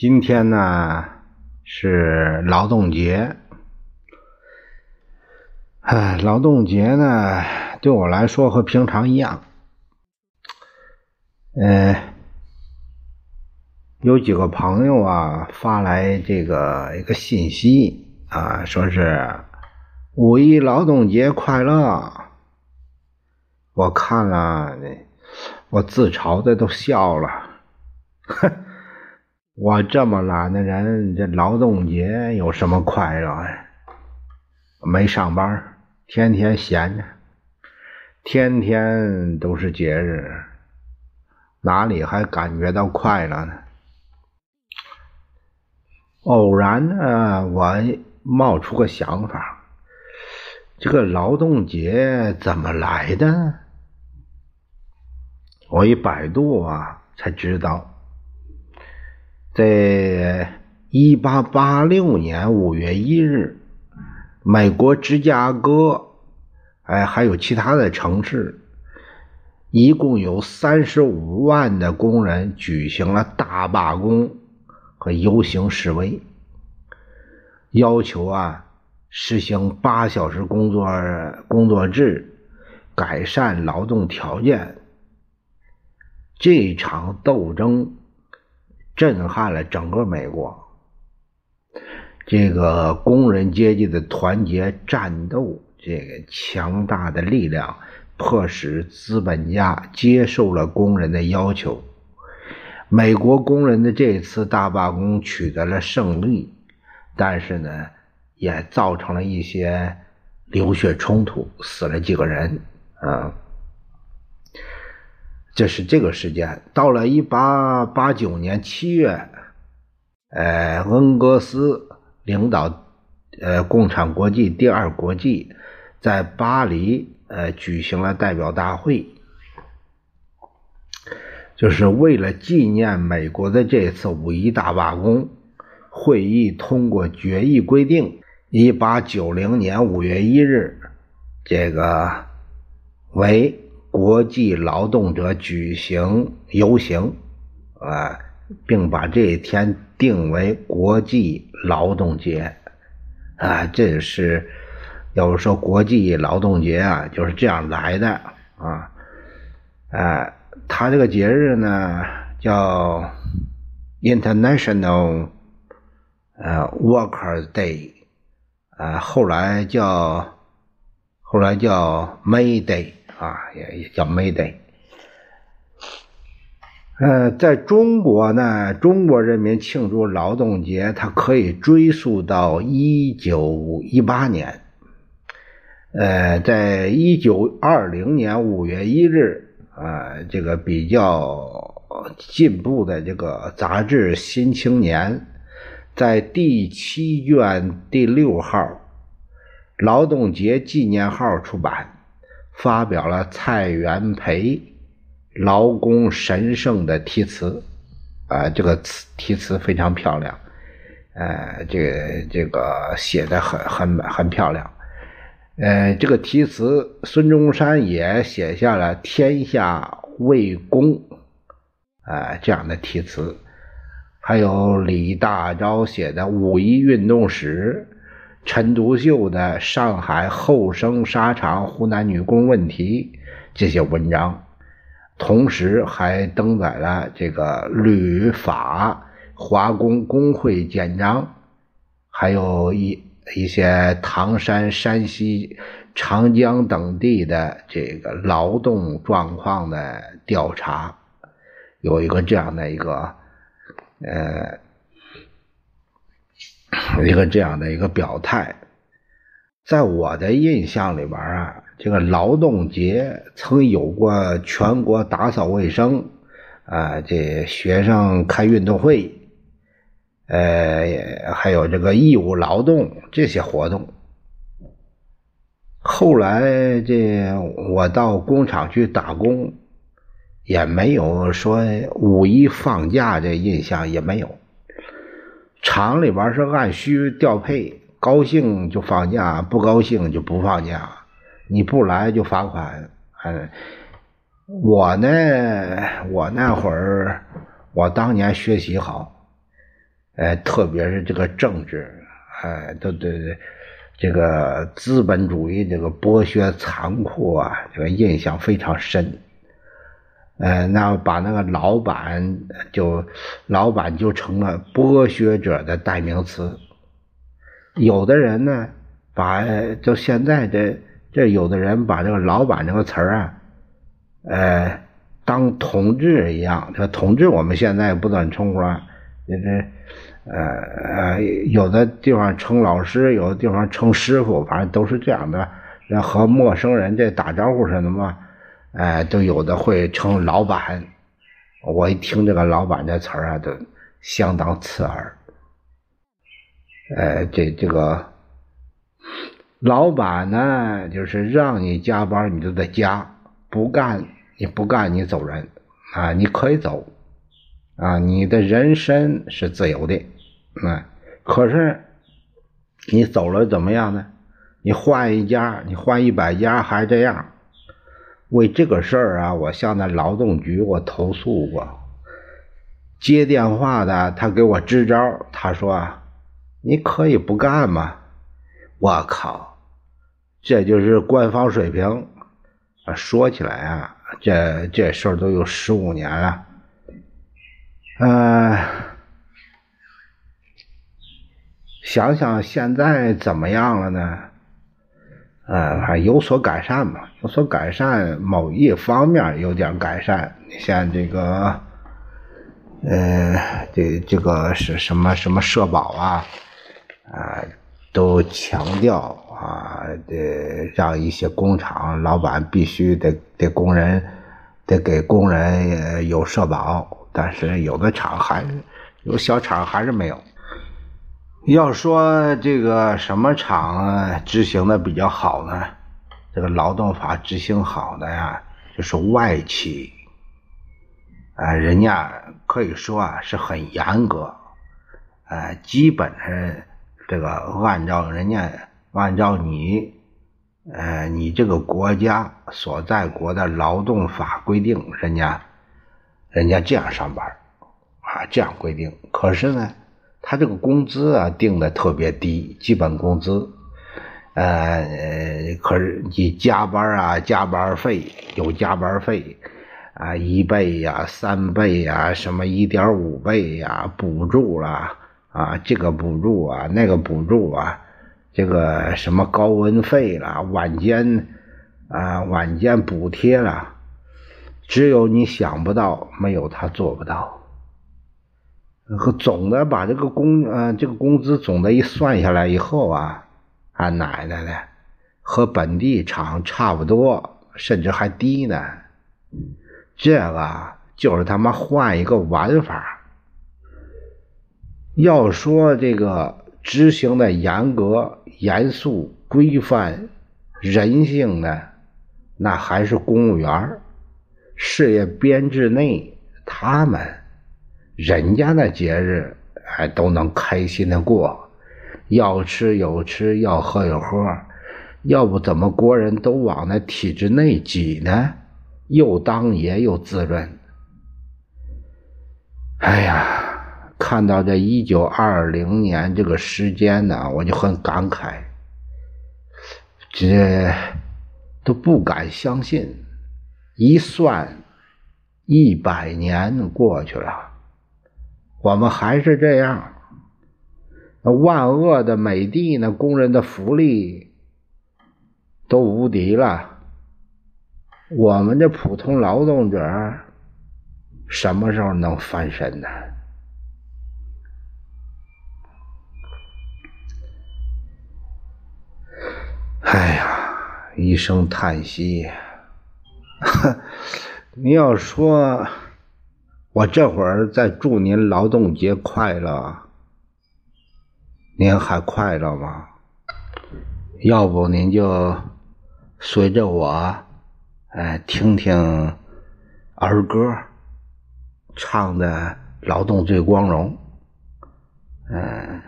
今天呢是劳动节。哎，劳动节呢对我来说和平常一样。嗯，有几个朋友啊发来这个一个信息啊，说是五一劳动节快乐。我看了，我自嘲的都笑了。哼，我这么懒的人，这劳动节有什么快乐？没上班，天天闲着，天天都是节日，哪里还感觉到快乐呢？偶然呢，我冒出个想法：这个劳动节怎么来的？我一百度啊，才知道。在一八八六年五月一日，美国芝加哥，哎，还有其他的城市，一共有三十五万的工人举行了大罢工和游行示威，要求啊实行八小时工作工作制，改善劳动条件。这场斗争。震撼了整个美国，这个工人阶级的团结战斗，这个强大的力量，迫使资本家接受了工人的要求。美国工人的这次大罢工取得了胜利，但是呢，也造成了一些流血冲突，死了几个人啊。这是这个时间。到了一八八九年七月，呃，恩格斯领导呃共产国际第二国际在巴黎呃举行了代表大会，就是为了纪念美国的这次五一大罢工。会议通过决议规定，一八九零年五月一日，这个为。国际劳动者举行游行，啊，并把这一天定为国际劳动节，啊，这是要说国际劳动节啊，就是这样来的啊，啊，他这个节日呢叫 International 呃 Workers Day，啊，后来叫后来叫 May Day。啊，也也叫 May Day。呃，在中国呢，中国人民庆祝劳动节，它可以追溯到一九一八年。呃，在一九二零年五月一日，啊，这个比较进步的这个杂志《新青年》在第七卷第六号劳动节纪念号出版。发表了蔡元培“劳工神圣”的题词，啊，这个词题词非常漂亮，呃，这个这个写的很很很漂亮，呃，这个题词孙中山也写下了“天下为公”啊这样的题词，还有李大钊写的《五一运动史》。陈独秀的《上海后生纱厂湖南女工问题》这些文章，同时还登载了这个旅法华工工会简章，还有一一些唐山、山西、长江等地的这个劳动状况的调查，有一个这样的一个呃。一个这样的一个表态，在我的印象里边啊，这个劳动节曾有过全国打扫卫生，啊，这学生开运动会，呃，还有这个义务劳动这些活动。后来这我到工厂去打工，也没有说五一放假这印象也没有。厂里边是按需调配，高兴就放假，不高兴就不放假。你不来就罚款。嗯，我呢，我那会儿，我当年学习好，哎，特别是这个政治，哎，都对对，这个资本主义这个剥削残酷啊，这个印象非常深。呃，那把那个老板就老板就成了剥削者的代名词。有的人呢，把就现在这这有的人把这个老板这个词儿啊，呃，当同志一样。这同志我们现在不怎么称呼啊，这这呃呃，有的地方称老师，有的地方称师傅，反正都是这样的。那和陌生人这打招呼似的哎，都有的会称老板，我一听这个“老板”这词儿啊，都相当刺耳。哎，这这个老板呢，就是让你加班，你就得加；不干，你不干，你走人啊！你可以走啊，你的人身是自由的，嗯。可是你走了怎么样呢？你换一家，你换一百家，还这样。为这个事儿啊，我向那劳动局我投诉过。接电话的他给我支招，他说：“你可以不干吗？”我靠，这就是官方水平。说起来啊，这这事儿都有十五年了。嗯，想想现在怎么样了呢？呃，还有所改善嘛？有所改善，某一方面有点改善。你像这个，呃，这这个是什么什么社保啊，啊，都强调啊，得让一些工厂老板必须得得工人得给工人有社保，但是有的厂还是有小厂还是没有。要说这个什么厂执行的比较好呢？这个劳动法执行好的呀，就是外企，啊，人家可以说啊是很严格，呃，基本上这个按照人家按照你，呃，你这个国家所在国的劳动法规定，人家人家这样上班，啊，这样规定。可是呢？他这个工资啊定的特别低，基本工资，呃，可是你加班啊，加班费有加班费，啊，一倍呀，三倍呀，什么一点五倍呀，补助啦，啊，这个补助啊，那个补助啊，这个什么高温费啦，晚间啊，晚间补贴啦，只有你想不到，没有他做不到。和总的把这个工呃这个工资总的一算下来以后啊，俺奶奶的和本地厂差不多，甚至还低呢。这个就是他妈换一个玩法。要说这个执行的严格、严肃、规范、人性的，那还是公务员事业编制内他们。人家那节日还都能开心的过，要吃有吃，要喝有喝，要不怎么国人都往那体制内挤呢？又当爷又滋润。哎呀，看到这一九二零年这个时间呢，我就很感慨，这都不敢相信，一算，一百年过去了。我们还是这样，那万恶的美帝，那工人的福利都无敌了。我们这普通劳动者什么时候能翻身呢？哎呀，一声叹息。你要说。我这会儿在祝您劳动节快乐，您还快乐吗？要不您就随着我，哎，听听儿歌，唱的《劳动最光荣》，嗯，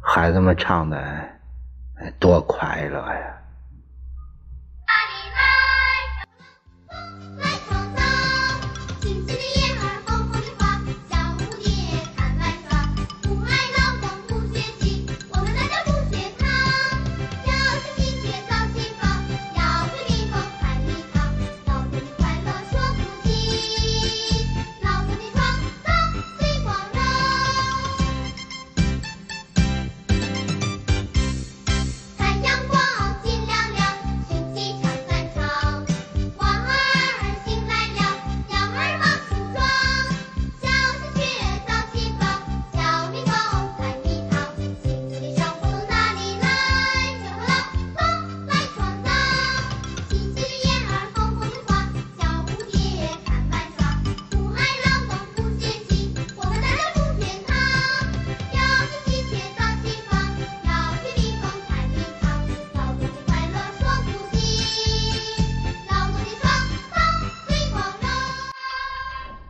孩子们唱的多快乐呀！